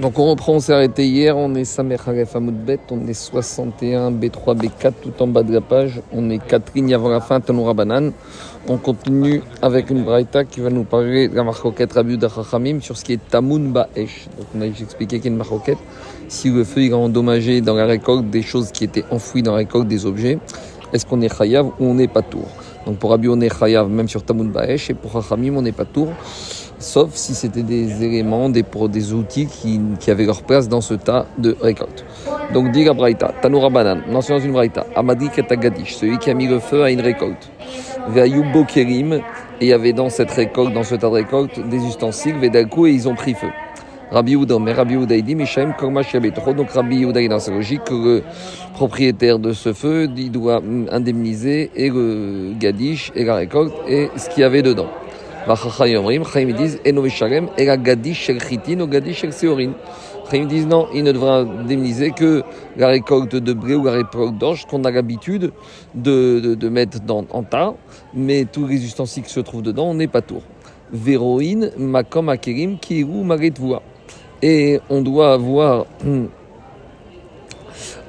Donc on reprend, on s'est arrêté hier, on est Samer Haref Bet, on est 61 B3 B4 tout en bas de la page, on est 4 lignes avant la fin, Tanoura Banan. On continue avec une braïta qui va nous parler de la marcoquette Rabiou Chachamim sur ce qui est Tamoun Ba'esh. Donc on a expliqué qu'il y a une marcoquette. Si le feu il a endommagé dans la récolte des choses qui étaient enfouies dans la récolte des objets, est-ce qu'on est chayav ou on n'est pas tour? Donc pour Rabiou on est chayav même sur Tamoun Ba'esh et pour Chachamim on n'est pas tour sauf si c'était des éléments, des, des outils qui, qui, avaient leur place dans ce tas de récolte. Donc, dit Braïta, Tanoura Banan, on dans une Braïta, Amadi Ketagadish, celui qui a mis le feu à une récolte. Veayubo Kerim, et il y avait dans cette récolte, dans ce tas de récolte, des ustensiles, Vedalko, et ils ont pris feu. Rabbi Ouda, mais Rabbi Ouda, dit, Mishaim Donc Rabbi Ouda est dans sa logique que le propriétaire de ce feu, il doit indemniser et le gadish et la récolte et ce qu'il y avait dedans. Chaim disent Eno et la Gadish Shel Chitin ou Gadish Shel Seorin. Chaim disent non, il ne devra indemniser que la récolte de blé ou la récolte d'orge qu'on a l'habitude de, de, de, mettre dans, en tas, mais tous les ustensiles qui se trouvent dedans, on n'est pas tour. Véroïne, Makom Akerim, Kiru Maretvua. Et on doit avoir.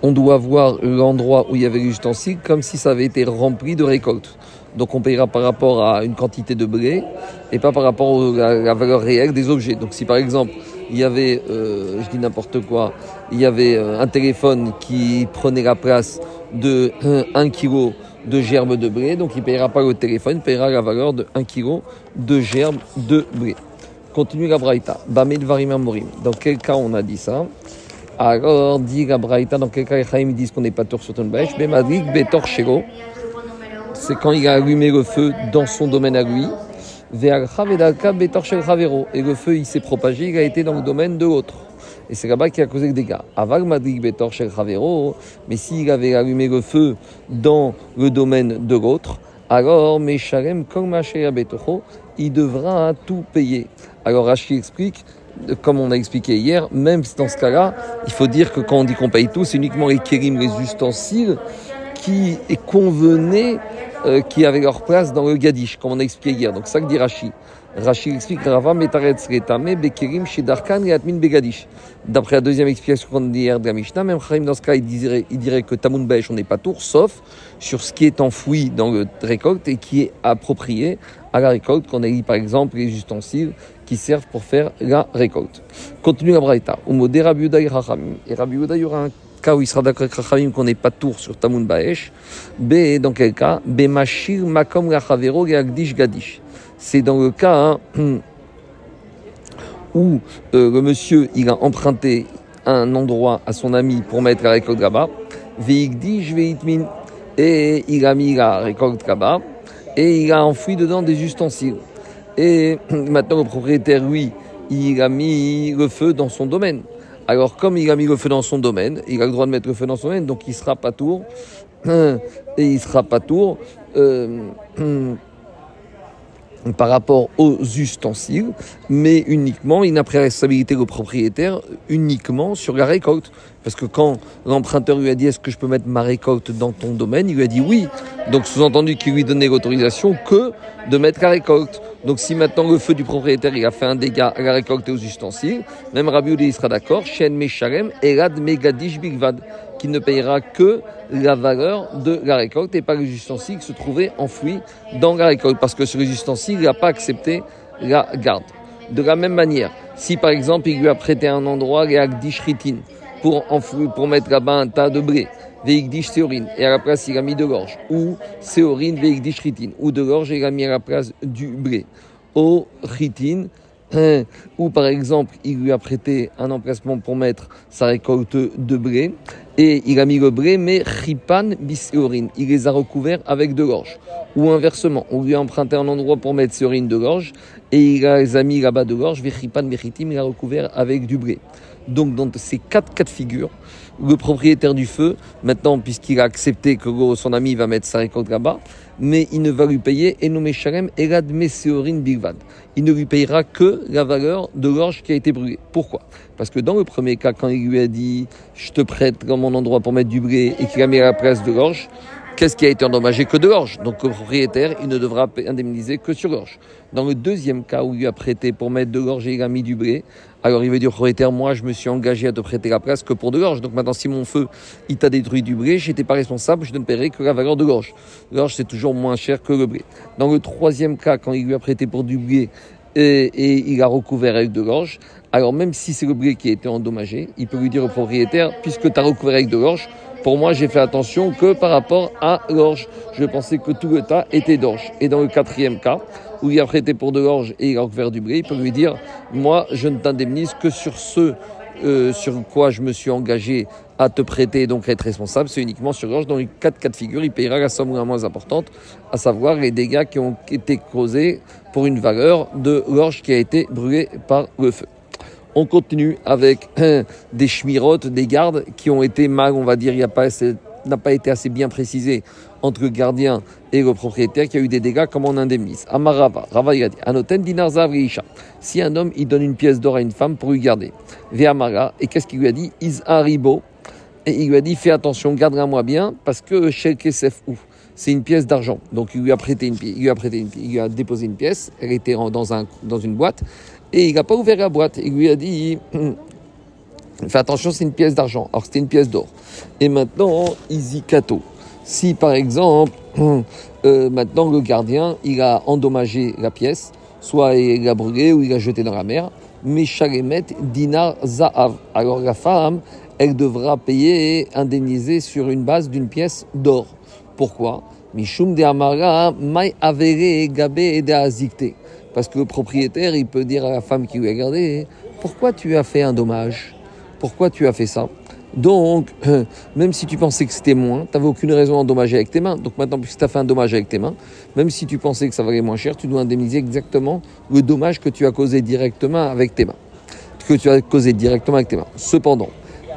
On doit voir l'endroit où il y avait l'ustensile comme si ça avait été rempli de récolte. Donc on payera par rapport à une quantité de blé et pas par rapport à la valeur réelle des objets. Donc si par exemple il y avait, euh, je dis n'importe quoi, il y avait euh, un téléphone qui prenait la place de 1 kg de germes de blé, donc il ne payera pas le téléphone, il payera la valeur de 1 kg de germes de blé. Continue la braïta. Bamed. Dans quel cas on a dit ça? Alors, dit la braïta, dans quel cas les disent qu'on n'est pas tour sur ton bêche Bemadrik betor shego c'est quand il a allumé le feu dans son domaine à lui. Et le feu, il s'est propagé, il a été dans le domaine de l'autre. Et c'est là-bas qu'il a causé des dégâts. Mais s'il avait allumé le feu dans le domaine de l'autre, alors il devra tout payer. Alors Rachid explique, comme on a expliqué hier, même dans ce cas-là, il faut dire que quand on dit qu'on paye tout, c'est uniquement les kérim, les ustensiles qui convenaient euh, qui avaient leur place dans le Gadish, comme on a expliqué hier. Donc, ça que dit Rashi. Rashi explique Rava Metaretz Retame Bekerim Shedarkan et Atmin Begadish. D'après la deuxième explication qu'on dit hier de la Mishnah, même Chaim dans ce cas, il dirait, que Tamun Besh, on n'est pas tour, sauf sur ce qui est enfoui dans le récolte et qui est approprié à la récolte, qu'on a dit par exemple les ustensiles qui servent pour faire la récolte. Continue la Braïta. Et Et Rabbi il y aura un cas où il sera d'accord avec Rachamim qu'on n'est pas tour sur Tamun Baesh. B, dans quel cas B, Mashir Makom Rachavero Gadish Gadish. C'est dans le cas hein, où euh, le monsieur il a emprunté un endroit à son ami pour mettre la récolte là-bas. Veikdish Veitmin. Et il a mis la récolte là-bas. Et il a enfoui dedans des ustensiles. Et maintenant, le propriétaire, lui, il a mis le feu dans son domaine. Alors, comme il a mis le feu dans son domaine, il a le droit de mettre le feu dans son domaine, donc il sera pas tour. Et il sera pas tour. Euh, par rapport aux ustensiles, mais uniquement, la responsabilité au propriétaire uniquement sur la récolte. Parce que quand l'emprunteur lui a dit est-ce que je peux mettre ma récolte dans ton domaine, il lui a dit oui. Donc sous-entendu qu'il lui donnait l'autorisation que de mettre la récolte. Donc si maintenant le feu du propriétaire il a fait un dégât à la récolte et aux ustensiles, même Rabbi il sera d'accord, Shen Meshalem, Elad Megadish Bigvad, qui ne payera que la valeur de la récolte et pas les ustensiles qui se trouvaient enfouis dans la récolte. Parce que ustensiles, il n'a pas accepté la garde. De la même manière, si par exemple il lui a prêté un endroit, les Agdishritin, pour, pour mettre là-bas un tas de blé, Veikdish Seorin, et à la place il a mis de l'orge, ou Seorin Veikdish Ritin, ou de l'orge et il a mis à la place du blé. Au Ritin, hein, ou par exemple il lui a prêté un emplacement pour mettre sa récolte de blé, et il a mis le blé, mais Ripan Biseorin, il les a recouverts avec de l'orge. Ou inversement, on lui a emprunté un endroit pour mettre Seorin de l'orge, et il les a mis là-bas de l'orge, Ripan Bechitim, il a recouvert avec du blé. Donc dans ces quatre cas de figure, le propriétaire du feu, maintenant puisqu'il a accepté que son ami va mettre sa récolte là-bas, mais il ne va lui payer Enome Shalem Elad Meseorin Bilvad. Il ne lui payera que la valeur de l'orge qui a été brûlée. Pourquoi? Parce que dans le premier cas, quand il lui a dit je te prête dans mon endroit pour mettre du blé et qu'il a mis à la place de l'orge, qu'est-ce qui a été endommagé que de gorge. Donc le propriétaire, il ne devra indemniser que sur gorge. Dans le deuxième cas où il a prêté pour mettre de gorge et il a mis du blé, alors il veut dire propriétaire, moi je me suis engagé à te prêter la place que pour de gorge. Donc maintenant si mon feu, il t'a détruit du blé, j'étais pas responsable, je ne paierai que la valeur de gorge. gorge c'est toujours moins cher que le blé. Dans le troisième cas, quand il lui a prêté pour du blé, et, il a recouvert avec de gorge. Alors même si c'est le blé qui a été endommagé, il peut lui dire au propriétaire, puisque tu as recouvert avec de gorge, pour moi j'ai fait attention que par rapport à l'orge. Je pensais que tout le tas était d'orge. Et dans le quatrième cas, où il a prêté pour de gorge et il a recouvert du blé, il peut lui dire, moi je ne t'indemnise que sur ce euh, sur quoi je me suis engagé à te prêter et donc être responsable, c'est uniquement sur gorge. Dans les quatre cas de figure, il payera la somme la moins importante, à savoir les dégâts qui ont été causés pour une valeur de gorge qui a été brûlée par le feu. On continue avec des chemirotes, des gardes qui ont été mal, on va dire, il pas n'a pas été assez bien précisé entre le gardien et le propriétaire qui a eu des dégâts, comment on indemnise Amarava, Rava il a dit, Anoten dinar Si un homme, il donne une pièce d'or à une femme pour lui garder. Ve'amara, et qu'est-ce qu'il lui a dit? Is haribo. Et il lui a dit, fais attention, garde-la-moi bien, parce que chez Kesef ou c'est une pièce d'argent. Donc il lui a prêté une une il lui a déposé une pièce, elle était dans une boîte, et il n'a pas ouvert la boîte. Il lui a dit, fais attention, c'est une pièce d'argent. Alors c'était une pièce d'or. Et maintenant, Izikato. Si par exemple, euh, maintenant le gardien, il a endommagé la pièce, soit il l'a brûlé ou il l'a jeté dans la mer, mais Shalemet dinar za'av. Alors la femme, elle devra payer et indemniser sur une base d'une pièce d'or. Pourquoi? Mishum de Amara, mai avere gabe de Parce que le propriétaire, il peut dire à la femme qui lui a gardé, pourquoi tu as fait un dommage? Pourquoi tu as fait ça? Donc, même si tu pensais que c'était moins, tu n'avais aucune raison d'endommager avec tes mains. Donc maintenant, puisque tu as fait un dommage avec tes mains, même si tu pensais que ça valait moins cher, tu dois indemniser exactement le dommage que tu as causé directement avec tes mains. Que tu as causé directement avec tes mains. Cependant,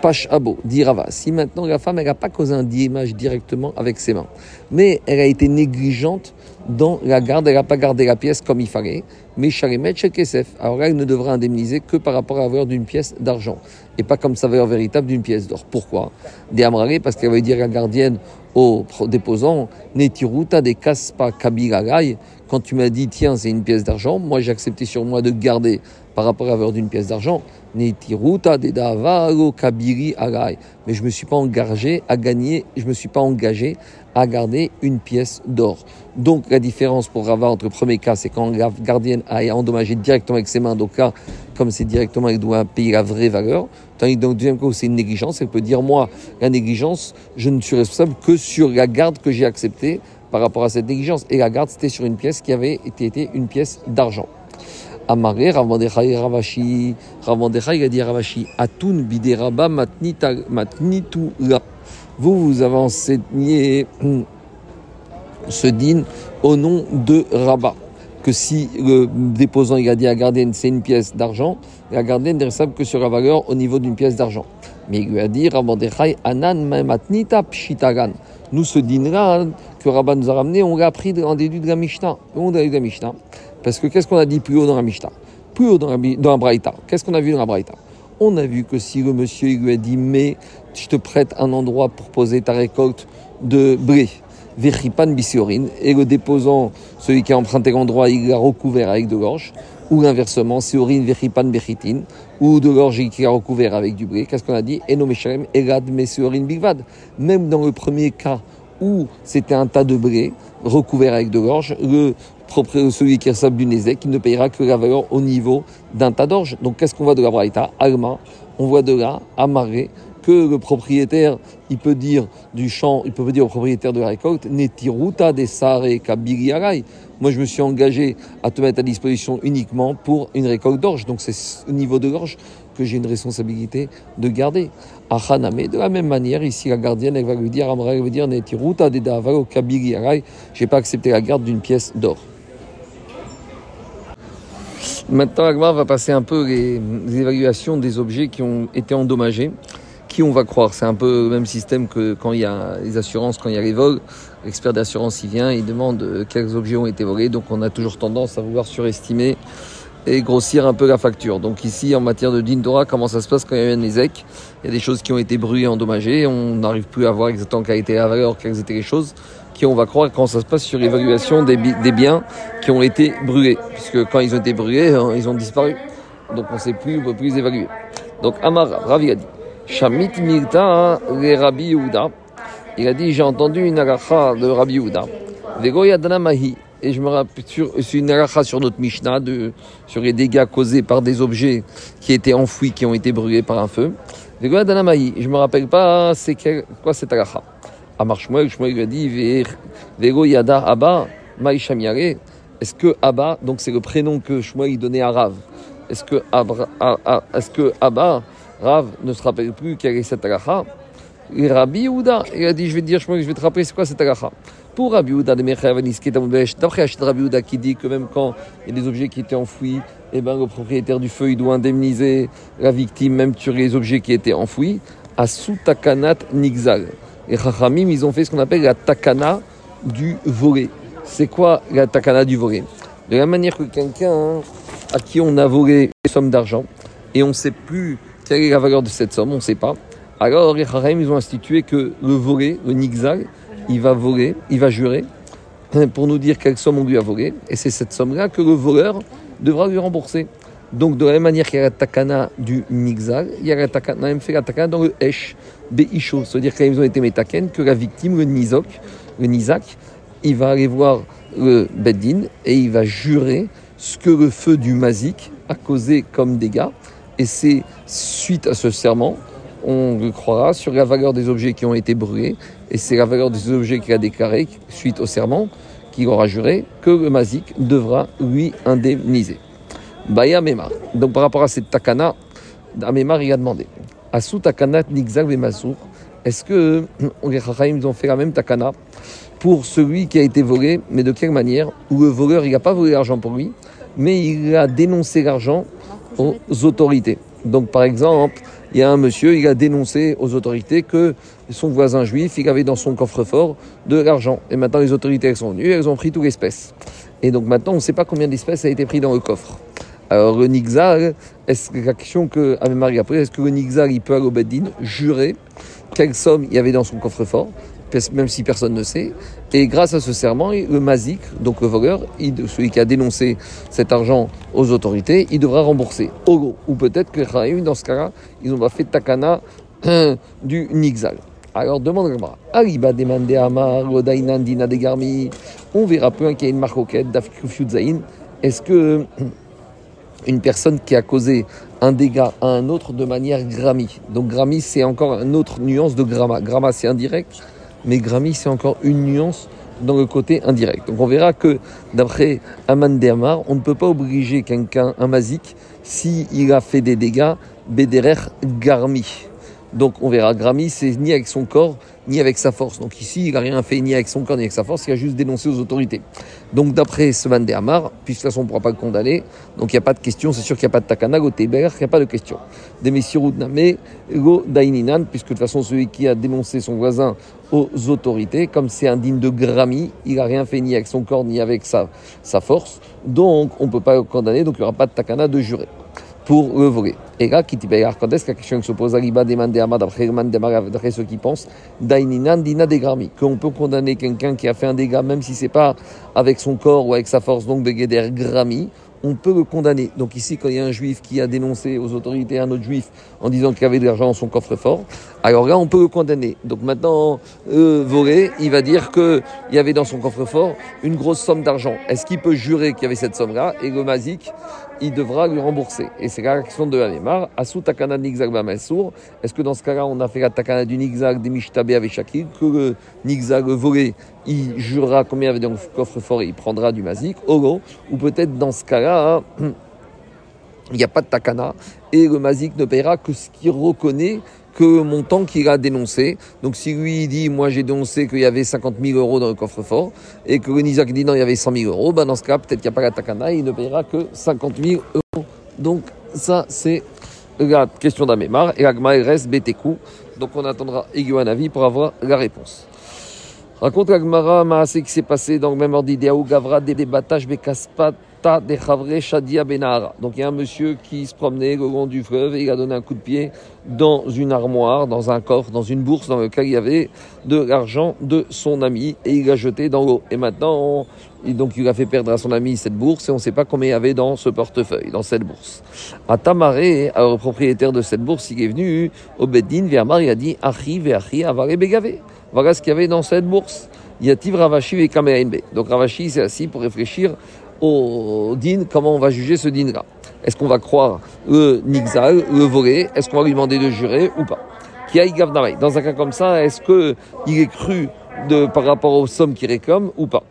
Pash Abo, dit Rava, si maintenant la femme, n'a pas causé un dommage directement avec ses mains, mais elle a été négligente dans la garde, elle n'a pas gardé la pièce comme il fallait, mais Sharimet chez Kesef, alors là, elle ne devra indemniser que par rapport à la valeur d'une pièce d'argent, et pas comme sa valeur véritable d'une pièce d'or. Pourquoi? Des parce qu'elle va dire à la gardienne au déposant, Netiruta des Kaspa Kabilagai, quand tu m'as dit, tiens, c'est une pièce d'argent, moi j'ai accepté sur moi de garder par rapport à la valeur d'une pièce d'argent, Kabiri. Mais je ne me suis pas engagé à gagner, je me suis pas engagé à garder une pièce d'or. Donc la différence pour Rava entre le premier cas, c'est quand la gardienne a endommagé directement avec ses mains, donc là, comme c'est directement, elle doit payer la vraie valeur. Tandis que dans le deuxième cas, c'est une négligence, elle peut dire, moi, la négligence, je ne suis responsable que sur la garde que j'ai acceptée par rapport à cette négligence. Et la garde, c'était sur une pièce qui avait été, une pièce d'argent. Amaré, Ravandechai, Ravashi, Ravandechai, il a dit Ravashi, Atun, Bideraba, vous, vous avez enseigné ce din au nom de Rabat. Que si le déposant il a dit à c'est une pièce d'argent, la gardienne n'est responsable que sur la valeur au niveau d'une pièce d'argent. Mais il lui a dit anan matnita pshitagan. Nous, ce din-là que Rabat nous a ramené, on l'a appris en déduit de Mishnah. On de la Mishnah. Parce que qu'est-ce qu'on a dit plus haut dans la Mishnah? Plus haut dans la, la Braïta. Qu'est-ce qu'on a vu dans la Braïta? On a vu que si le monsieur lui a dit mais je te prête un endroit pour poser ta récolte de blé, Vechipan bisiorin, et le déposant, celui qui a emprunté l'endroit, il l'a recouvert avec de l'orge, ou inversement, Siorin Vechipan Bechitin, ou de l'orge qui a recouvert avec du blé. Qu'est-ce qu'on a dit? Enomeshalem Elad Mesiorin Bigvad. Même dans le premier cas où c'était un tas de blé recouvert avec de l'orge, celui qui est du Nézek, il ne payera que la valeur au niveau d'un tas d'orge. Donc qu'est-ce qu'on voit de la Braïta? Alma, on voit de là, amarré, que le propriétaire, il peut dire du champ, il peut dire au propriétaire de la récolte, Netiruta des Sare Kabiriarai. Moi, je me suis engagé à te mettre à disposition uniquement pour une récolte d'orge. Donc, c'est au niveau de l'orge que j'ai une responsabilité de garder. Achaname, de la même manière, ici, la gardienne, elle va lui dire, elle va dire, Netiruta des Davao Kabiriarai. J'ai pas accepté la garde d'une pièce d'or. Maintenant, Agmar va passer un peu les évaluations des objets qui ont été endommagés qui on va croire? C'est un peu le même système que quand il y a les assurances, quand il y a les vols. L'expert d'assurance, il vient, il demande euh, quels objets ont été volés. Donc on a toujours tendance à vouloir surestimer et grossir un peu la facture. Donc ici, en matière de din Torah, comment ça se passe quand il y a un Nezek Il y a des choses qui ont été brûlées, endommagées, on n'arrive plus à voir exactement quelle était la valeur, quelles étaient les choses, qui on va croire quand ça se passe sur l'évaluation des, biens qui ont été brûlés. Puisque quand ils ont été brûlés, hein, ils ont disparu. Donc on ne sait plus, on ne peut plus les évaluer. Donc Amar, Ravi a dit, Shamit Mirta, les Rabbi Yehuda, il a dit, j'ai entendu une agacha de Rabbi Yehuda, Vegoya Mahi, et je me rappelle, c'est une halakha sur notre Mishnah, de, sur les dégâts causés par des objets qui étaient enfouis, qui ont été brûlés par un feu. Je ne me rappelle pas c'est quoi cette halakha. Amar Shmuel, Shmuel lui a dit, Vego Yada Abba, Maïshamiare. Est-ce que Abba, donc c'est le prénom que Shmuel donnait à Rav, est-ce que, est-ce que Abba, Rav, ne se rappelle plus quelle est cette halakha Rabbi Yehuda, il a dit, je vais te dire, Shmuel, je vais te rappeler c'est quoi cette halakha. Pour Rabbi de d'après Rabbi qui dit que même quand il y a des objets qui étaient enfouis, eh ben, le propriétaire du feu il doit indemniser la victime même sur les objets qui étaient enfouis, à sous takanat nixal. Les Chachamim, ils ont fait ce qu'on appelle la takana du volé. C'est quoi la takana du volé De la manière que quelqu'un hein, à qui on a volé une somme d'argent et on ne sait plus quelle est la valeur de cette somme, on ne sait pas. Alors les Chachamim, ils ont institué que le volé, le nixal, il va voler, il va jurer pour nous dire quelle somme on lui a volé. Et c'est cette somme-là que le voleur devra lui rembourser. Donc, de la même manière qu'il y a la takana du mixal, il y a la takana, même fait la takana dans le esh, beisho. C'est-à-dire qu'ils ont été métaken, que la victime, le nizok, le nizak, il va aller voir le beddin et il va jurer ce que le feu du mazik a causé comme dégâts. Et c'est suite à ce serment on le croira sur la valeur des objets qui ont été brûlés, et c'est la valeur des objets qu'il a déclaré suite au serment qu'il aura juré que le mazik devra lui indemniser. Baya Memar. Donc par rapport à cette takana, Amemar il a demandé Asu takana nigzag est-ce que les Chachaim ont fait la même takana pour celui qui a été volé, mais de quelle manière? Où le voleur il n'a pas volé l'argent pour lui, mais il a dénoncé l'argent aux autorités. Donc par exemple, il y a un monsieur, il a dénoncé aux autorités que son voisin juif, il avait dans son coffre-fort de l'argent. Et maintenant, les autorités elles sont venues, elles ont pris toute l'espèce. Et donc maintenant, on ne sait pas combien d'espèces a été pris dans le coffre. Alors le Nixal, est-ce que la question que Marie a posée, est-ce que le Nixal, il peut à l'Obeddin jurer quelle somme il y avait dans son coffre-fort même si personne ne sait. Et grâce à ce serment, le mazik, donc le voleur, celui qui a dénoncé cet argent aux autorités, il devra rembourser. Ou peut-être que dans ce cas-là, ils ont pas fait takana du nixal. Alors demande Gamara. Aliba demande Amar, Dina de. On verra peu qu'il y a une marcoquette d'Afrikufiuzaïn. Est-ce que une personne qui a causé un dégât à un autre de manière grammi. Donc grammi, c'est encore une autre nuance de gramma. Gramma, c'est indirect mais Grammy, c'est encore une nuance dans le côté indirect. Donc on verra que d'après Aman Amar, on ne peut pas obliger quelqu'un, un mazik, s'il a fait des dégâts, Bederer Garmi. Donc on verra, Grammy, c'est ni avec son corps, ni avec sa force. Donc ici, il n'a rien fait ni avec son corps, ni avec sa force, il a juste dénoncé aux autorités. Donc d'après ce Van der Amar, puisque de toute façon on ne pourra pas le condamner, donc il n'y a pas de question, c'est sûr qu'il n'y a pas de takana, go il n'y a pas de question. Des Name, go daininan, puisque de toute façon celui qui a dénoncé son voisin aux autorités, comme c'est indigne de Grammy, il n'a rien fait ni avec son corps, ni avec sa, sa force, donc on ne peut pas le condamner, donc il n'y aura pas de takana de jurer pour le voler. Et là, qui quand est-ce que la question se pose Aliba demande à d'après ceux qui pensent, Daininan dina degrami, qu'on peut condamner quelqu'un qui a fait un dégât, même si c'est pas avec son corps ou avec sa force, donc Begeder Grami, on peut le condamner. Donc ici, quand il y a un juif qui a dénoncé aux autorités un autre juif en disant qu'il avait de l'argent dans son coffre-fort, alors là, on peut le condamner. Donc maintenant, euh, Voré, il va dire qu'il y avait dans son coffre-fort une grosse somme d'argent. Est-ce qu'il peut jurer qu'il y avait cette somme-là? Et le Mazik, il devra lui rembourser. Et c'est la question de Anemar. Asu takana nigzag Est-ce que dans ce cas-là, on a fait la takana du nigzag des mishtabe avec Shakir, que le nigzag volé, il jurera combien avait dans le coffre-fort et il prendra du mazik, ou peut-être dans ce cas-là, il n'y a pas de takana et le mazik ne paiera que ce qu'il reconnaît que le montant qu'il a dénoncé. Donc si lui dit, moi j'ai dénoncé qu'il y avait 50 000 euros dans le coffre-fort, et que Nizak dit non, il y avait 100 000 euros, ben dans ce cas, peut-être qu'il n'y a pas la takana, il ne paiera que 50 000 euros. Donc ça, c'est la question d'Amémar, et Agma reste Betekou. Donc on attendra avis pour avoir la réponse. Raconte Agmara, c'est qui s'est passé dans le même ordre d'idéa Gavra, des Batash, Bekaspat, De Chavre Shadia Benahara. Donc il y a un monsieur qui se promenait au long du fleuve et il a donné un coup de pied dans une armoire, dans un coffre, dans une bourse dans lequel il y avait de l'argent de son ami et il l'a jeté dans l'eau. Et maintenant, donc il a fait perdre à son ami cette bourse et on ne sait pas combien il y avait dans ce portefeuille, dans cette bourse. À Tamaré, alors le propriétaire de cette bourse, il est venu au Beddin, Vermar, il a dit Achi, Veachi, Avare Begave. Voilà ce qu'il y avait dans cette bourse. Yativ Ravashi et Kameainbe. Donc Ravashi s'est assis pour réfléchir au din, comment on va juger ce din-là. Est-ce qu'on va croire le nixal, le volé Est-ce qu'on va lui demander de jurer ou pas? Dans un cas comme ça, est-ce qu'il est cru de, par rapport aux sommes qu'il réclame ou pas?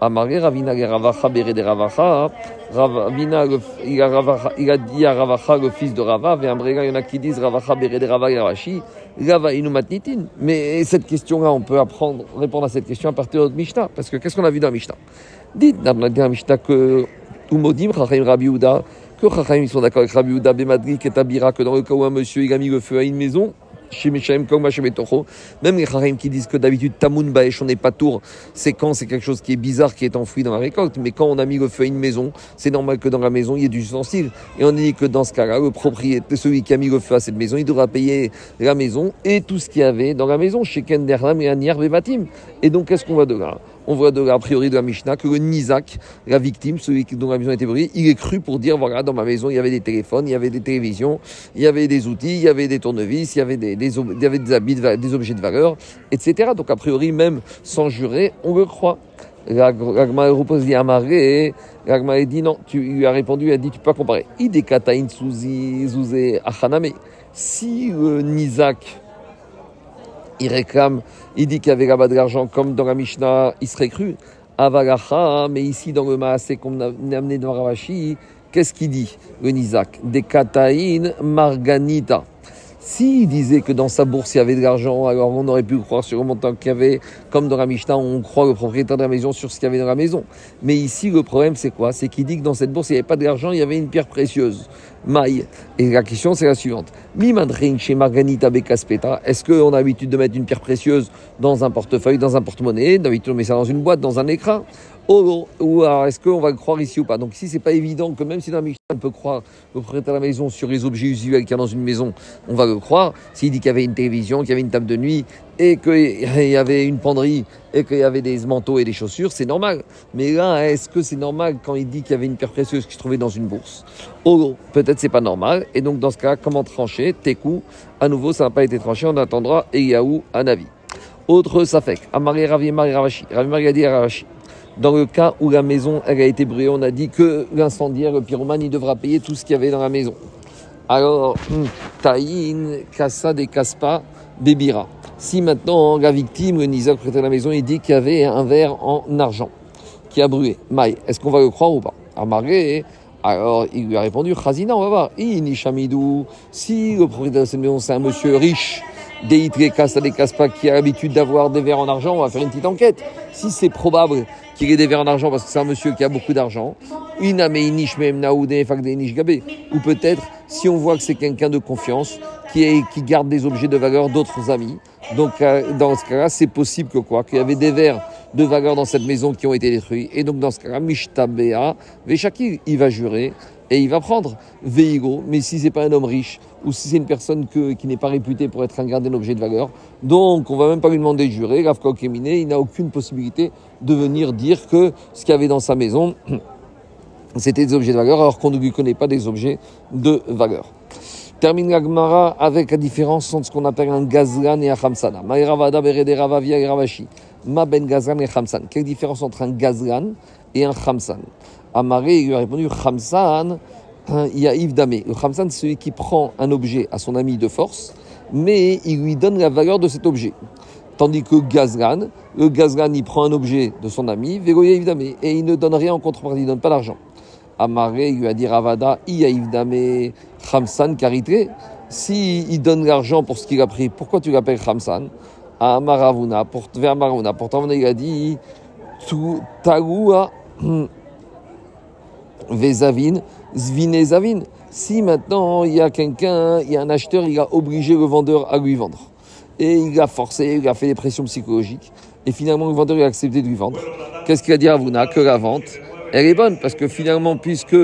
Amaré Ravina Ravacha Bere de Ravacha, Ravina, il a dit à Ravacha le fils de Rava, et il y en a qui disent Ravacha Bere de Rava Ravashi, Rava Inumatnitin. Mais cette question-là, on peut apprendre, répondre à cette question à partir de Mishnah, parce que qu'est-ce qu'on a vu dans Mishnah? Dites que Umodim, Chachim Rabbi Uda, que Chachim sont d'accord avec Rabbi Uda, Bemadrik et Tabira, que dans le cas où un monsieur il a mis le feu à une maison, même les Charim qui disent que d'habitude, Tamoun Baesh, on n'est pas tour, c'est quand c'est quelque chose qui est bizarre, qui est enfoui dans la récolte. Mais quand on a mis le feu à une maison, c'est normal que dans la maison, il y ait du ustensile. Et on dit que dans ce cas-là, le propriétaire, celui qui a mis le feu à cette maison, il devra payer la maison et tout ce qu'il y avait dans la maison, chez Kenderlam et Aniar Bevatim. Et donc, qu'est-ce qu'on va de là? On voit de, a priori de la Mishnah que le Nizak, la victime, celui dont la maison a été brûlée, il est cru pour dire voilà, dans ma maison, il y avait des téléphones, il y avait des télévisions, il y avait des outils, il y avait des tournevis, il y avait des, il y avait des habits, des objets de valeur, etc. Donc, a priori, même sans jurer, on le croit. L'agma repose dit Amaré, l'agma dit non, tu lui as répondu, il a dit tu peux pas comparer. Idekataïn Souzi Achaname. Si le Nizak, il réclame, il dit qu'il y avait là-bas de l'argent, comme dans la Mishnah, il serait cru. Avagacha, mais ici dans le Maasé qu'on a amené dans Ravashi, qu'est-ce qu'il dit, le Nizak Des Kataïn Marganita. S'il disait que dans sa bourse il y avait de l'argent, alors on aurait pu croire sur le montant qu'il y avait, comme dans la Mishnah, on croit le propriétaire de la maison sur ce qu'il y avait dans la maison. Mais ici, le problème, c'est quoi? C'est qu'il dit que dans cette bourse, il n'y avait pas d'argent, il y avait une pierre précieuse, maille. Et la question, c'est la suivante. chez Marganita Bekaspeta, est-ce qu'on a l'habitude de mettre une pierre précieuse dans un portefeuille, dans un porte-monnaie D'habitude, on met ça dans une boîte, dans un écran? Ou, ou est-ce qu'on va le croire ici ou pas? Donc ici, c'est pas évident que même si dans la on peut croire le propriétaire de la maison sur les objets usuels qu'il y a dans une maison, on va le croire. S'il dit qu'il y avait une télévision, qu'il y avait une table de nuit, et qu'il y avait une penderie, et qu'il y avait des manteaux et des chaussures, c'est normal. Mais là, est-ce que c'est normal quand il dit qu'il y avait une pierre précieuse qui se trouvait dans une bourse? Oh, peut-être c'est pas normal. Et donc dans ce cas, comment trancher? Tekou, à nouveau, ça n'a pas été tranché, on attendra Eyahu un avis. Autre Safek, Amari Ravi Ravashi. Ravi Ravashi. Dans le cas où la maison a été brûlée, on a dit que l'incendiaire, le pyromane, il devra payer tout ce qu'il y avait dans la maison. Alors, hmm, Taïn, Kassa des Kaspa, Bébira. Si maintenant la victime, le Nizak, prêtait de la maison, il dit qu'il y avait un verre en argent qui a brûlé, Maï, est-ce qu'on va le croire ou pas? Alors il lui a répondu, Khazina, on va voir. Inishamidou, si le propriétaire de cette maison c'est un monsieur riche, des Kassa des Kaspa qui a l'habitude d'avoir des verres en argent, on va faire une petite enquête. Si c'est probable qu'il ait des verres en argent parce que c'est un monsieur qui a beaucoup d'argent. Ou peut-être si on voit que c'est quelqu'un de confiance, qui, qui garde des objets de valeur d'autres amis. Donc euh, dans ce cas-là, c'est possible que quoi Qu'il y avait des verres de valeur dans cette maison qui ont été détruits. Et donc dans ce cas-là, Mishtabea, Veshaki, il va jurer et il va prendre Veigo. Mais si c'est pas un homme riche, ou si c'est une personne qui n'est pas réputée pour être un gardien d'objet de valeur. Donc, on va même pas lui demander de jurer. Rav il n'a aucune possibilité de venir dire que ce qu'il y avait dans sa maison, c'était des objets de valeur, alors qu'on ne lui connaît pas des objets de valeur. Termine la Gemara avec la différence entre ce qu'on appelle un gazlan et un khamsana. Ma ben gazlan et khamsan. Quelle différence entre un gazlan et un khamsan Amaré il lui a répondu khamsan il y a Yves Damé. Le Khamsan, c'est celui qui prend un objet à son ami de force, mais il lui donne la valeur de cet objet. Tandis que Gazgan, le Gazgan, il prend un objet de son ami, Végoya Yves Damé, et il ne donne rien en contrepartie, il ne donne pas l'argent. Amaré, il lui a dit Ravada, Yves Damé, Khamsan, Carité. Si il donne l'argent pour ce qu'il a pris, pourquoi tu l'appelles Khamsan? Amaravuna, pour, vers Maravuna. Pourtant, il a dit Tagoua Vezavin, Zvine Zavin. Si maintenant il y a quelqu'un, il y a un acheteur, il a obligé le vendeur à lui vendre. Et il a forcé, il a fait des pressions psychologiques. Et finalement, le vendeur a accepté de lui vendre. Qu'est-ce qu'il a dit à Avuna Que la vente elle est bonne parce que finalement, puisque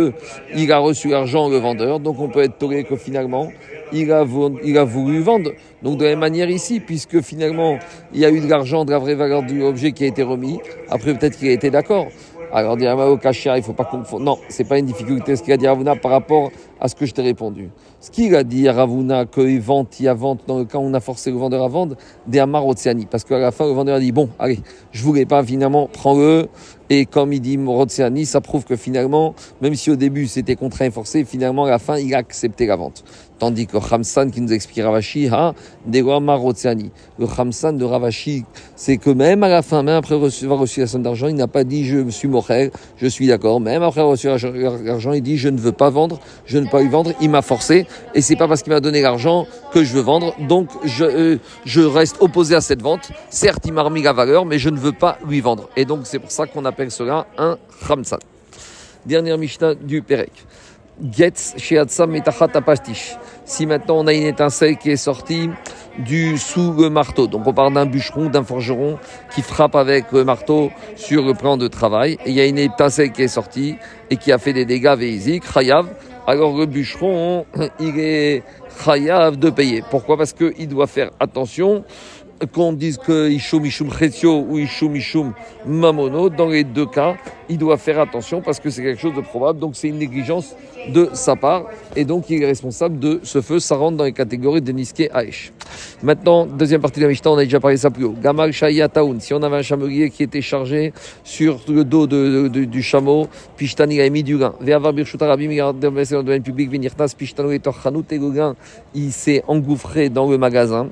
il a reçu l'argent, le vendeur, donc on peut être toléré que finalement, il a, il a voulu vendre. Donc de la même manière ici, puisque finalement, il y a eu de l'argent, de la vraie valeur du objet qui a été remis, après peut-être qu'il a été d'accord. Alors, dire au Kachia, il ne faut pas confondre. Non, ce n'est pas une difficulté ce qu'il a dit Ravuna par rapport à ce que je t'ai répondu. Ce qu'il a dit Ravuna, qu'il vente, il y a vente, dans le cas où on a forcé le vendeur à vendre, des Amar. Parce qu'à la fin, le vendeur a dit Bon, allez, je voulais pas, finalement, prends-le. Et comme il dit Morotseani, ça prouve que finalement, même si au début c'était contraint et forcé, finalement, à la fin, il a accepté la vente. Tandis que Ramsan, qui nous explique Ravashi, ha, Marotseani. Le Ramsan de Ravashi, c'est que même à la fin, même après avoir reçu la somme d'argent, il n'a pas dit je suis morel, je suis d'accord. Même après avoir reçu l'argent, il dit je ne veux pas vendre, je ne veux pas y vendre, il m'a forcé. Et c'est pas parce qu'il m'a donné l'argent que je veux vendre. Donc je, euh, je reste opposé à cette vente. Certes, il m'a remis la valeur, mais je ne veux pas lui vendre. Et donc c'est pour ça qu'on appelle cela un Ramsan. Dernière Mishnah du Perek. Getz Metachat Si maintenant on a une étincelle qui est sortie du sous le marteau, donc on parle d'un bûcheron, d'un forgeron qui frappe avec le marteau sur le plan de travail, et il y a une étincelle qui est sortie et qui a fait des dégâts véisiques, chayav, alors le bûcheron, il est chayav de payer. Pourquoi? Parce qu'il doit faire attention qu'on dise que Ishum Ishum Chetio ou Ishum Ishum Mamono, dans les deux cas, il doit faire attention parce que c'est quelque chose de probable, donc c'est une négligence de sa part, et donc il est responsable de ce feu, ça rentre dans les catégories de Niske Aesh. Maintenant, deuxième partie de la Mishnah, on a déjà parlé de ça plus haut. Gamal Shayataoun, si on avait un chamelier qui était chargé sur le dos de, du chameau, Pishtani a mis du gain. Public, il s'est engouffré dans le magasin.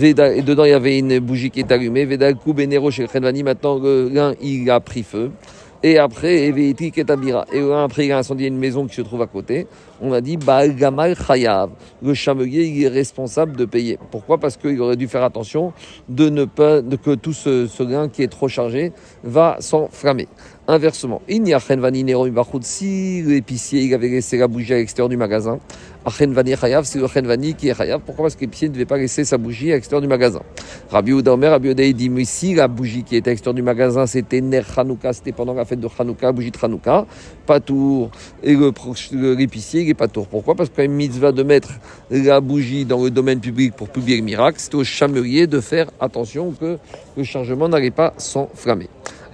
et dedans, il y avait une bougie qui est allumée. Veda Benero chez le maintenant le gain, il a pris feu. Et après. Et après, il a incendié une maison qui se trouve à côté. On a dit, Baal Gamal. Le chamelier, il est responsable de payer. Pourquoi? Parce qu'il aurait dû faire attention de ne pas, de que tout ce, ce grain qui est trop chargé va s'enflammer. Inversement, si l'épicier il avait laissé la bougie à l'extérieur du magasin, c'est le Chenvani qui est Chayav. Pourquoi? Parce que l'épicier ne devait pas laisser sa bougie à l'extérieur du magasin. Rabbi Ouda Omer, Rabbi Ouda dit Mais si la bougie qui était à l'extérieur du magasin, c'était Ner Hanouka, c'était pendant la fête de Hanouka, bougie de Hanouka, pas tour. Et l'épicier, il est pas tour. Pourquoi? Parce qu'il y a mitzvah de mettre la bougie dans le domaine public pour publier le miracle. C'est au chamelier de faire attention que le chargement n'allait pas s'enflammer.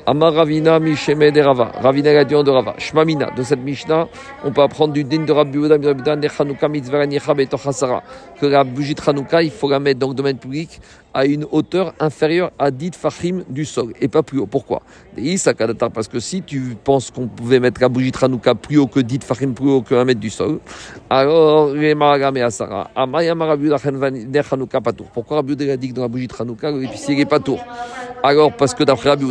Amar Ravina Misheme de Rava. Ravina Gadion de Rava. Shmamina. De cette Mishnah, on peut apprendre du din de Rabbi Uda, Rabbi Uda, de Chanukah, mitzvah, Que la bougie de il faut la mettre dans le domaine public à une hauteur inférieure à 10 fachim du sol et pas plus haut. Pourquoi? Parce que si tu penses qu'on pouvait mettre la bougie de Hanouka plus haut que 10 fachim, plus haut que 1 mètre du sol, alors les maragam et asara. Pourquoi Rabbi a dit que dans la bougie de Hanouka, l'épicier n'est pas tour Alors parce que d'après Rabbi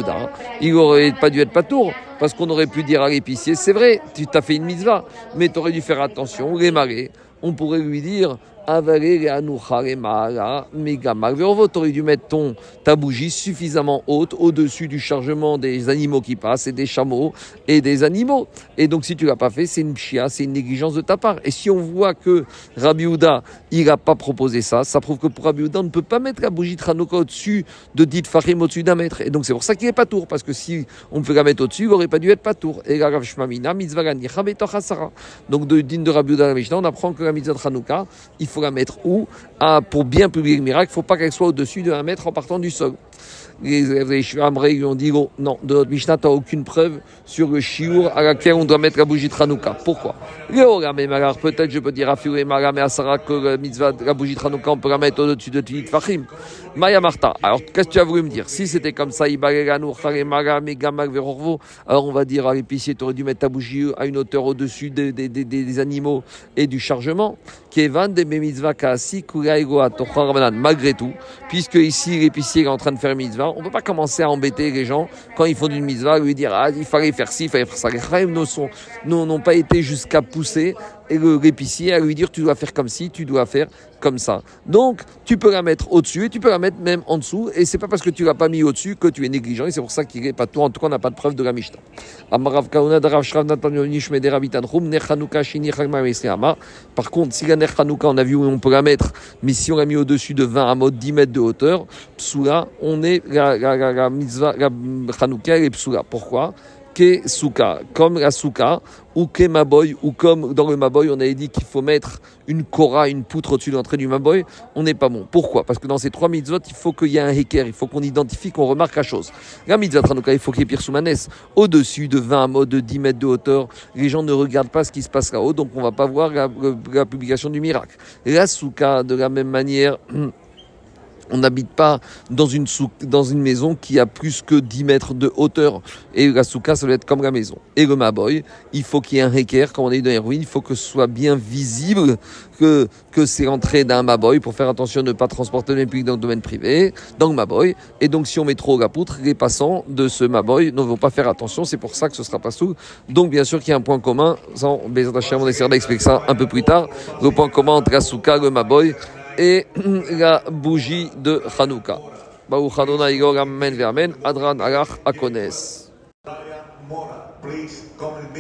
il n'aurait pas dû être pas tour. Parce qu'on aurait pu dire à l'épicier, c'est vrai, tu t'as fait une mitzvah, mais tu aurais dû faire attention, les. On pourrait lui dire, tu aurais dû mettre ton, ta bougie suffisamment haute au-dessus du chargement des animaux qui passent et des chameaux et des animaux. Et donc, si tu l'as pas fait, c'est une chia, c'est une négligence de ta part. Et si on voit que Rabbi Houda, il n'a pas proposé ça, ça prouve que pour Rabbi Houda, on ne peut pas mettre la bougie Tranouka au-dessus de dit Farim au-dessus d'un mètre. Et donc, c'est pour ça qu'il n'est pas tour. Parce que si on peut la mettre au-dessus, il n'aurait pas dû être pas tour. Et Donc, de din de Rabbi Houda, on apprend que la mitzvah Tranouka, il faut la mettre où? Ah, Pour bien publier le miracle, il ne faut pas qu'elle soit au-dessus de 1 mètre en partant du sol les élèves des lui ont dit oh, non, de notre Mishnah, tu aucune preuve sur le chiour à laquelle on doit mettre la bougie de Hanouka. Pourquoi? Peut-être je peux dire à Fiou et à Sarah que la bougie de Hanouka, on peut la mettre au-dessus de Tilit Fahim. Maya Marta. Alors, qu'est-ce que tu as voulu me dire? Si c'était comme ça, alors on va dire à l'épicier, tu aurais dû mettre ta bougie à une hauteur au-dessus des, des, des, des, animaux et du chargement. Malgré tout, puisque ici l'épicier est en train de faire une mitzvah, on ne peut pas commencer à embêter les gens quand ils font une mitzvah, lui dire ah, il fallait faire ci, il fallait faire ça. Les rêves n'ont pas été jusqu'à pousser et l'épicier à lui dire tu dois faire comme ci, tu dois faire comme ça. Donc, tu peux la mettre au-dessus et tu peux la mettre même en dessous. Et c'est pas parce que tu l'as pas mis au-dessus que tu es négligent. Et c'est pour ça qu'il est pas tout. En tout cas, on n'a pas de preuve de la Mishnah. Par contre, si la Hanouka, on a vu où on peut la mettre, mais si on l'a mis au-dessus de 20 à mode 10 mètres de hauteur, psoula, on est, la, la, la, la la Hanouka, elle est psoula. Pourquoi? Ke souka, comme la souka, ou ke maboy, ou comme dans le maboy, on avait dit qu'il faut mettre une kora, une poutre au-dessus de l'entrée du maboy, on n'est pas bon. Pourquoi? Parce que dans ces trois mitzvot, il faut qu'il y ait un heker, il faut qu'on identifie, qu'on remarque la chose. La mitzvah tranouka, il faut qu'il y ait pire soumanès. Au-dessus de 20 mots, de 10 mètres de hauteur, les gens ne regardent pas ce qui se passe là-haut, donc on va pas voir la, la publication du miracle. La souka, de la même manière, on n'habite pas dans une, maison qui a plus que 10 mètres de hauteur. Et la souka, ça doit être comme la maison. Et le maboy, il faut qu'il y ait un réquer, comme on a dit dans les ruines, il faut que ce soit bien visible que, que c'est l'entrée d'un maboy pour faire attention de ne pas transporter le public dans le domaine privé, dans le maboy. Et donc, si on met trop la poutre, les passants de ce maboy ne vont pas faire attention. C'est pour ça que ce sera pas sous. Donc, bien sûr qu'il y a un point commun. Sans on essaiera d'expliquer ça un peu plus tard. Le point commun entre la souka, le maboy, et la bougie de Hanouka. Baruch Adonai Amen Amen Adran Alach Akones.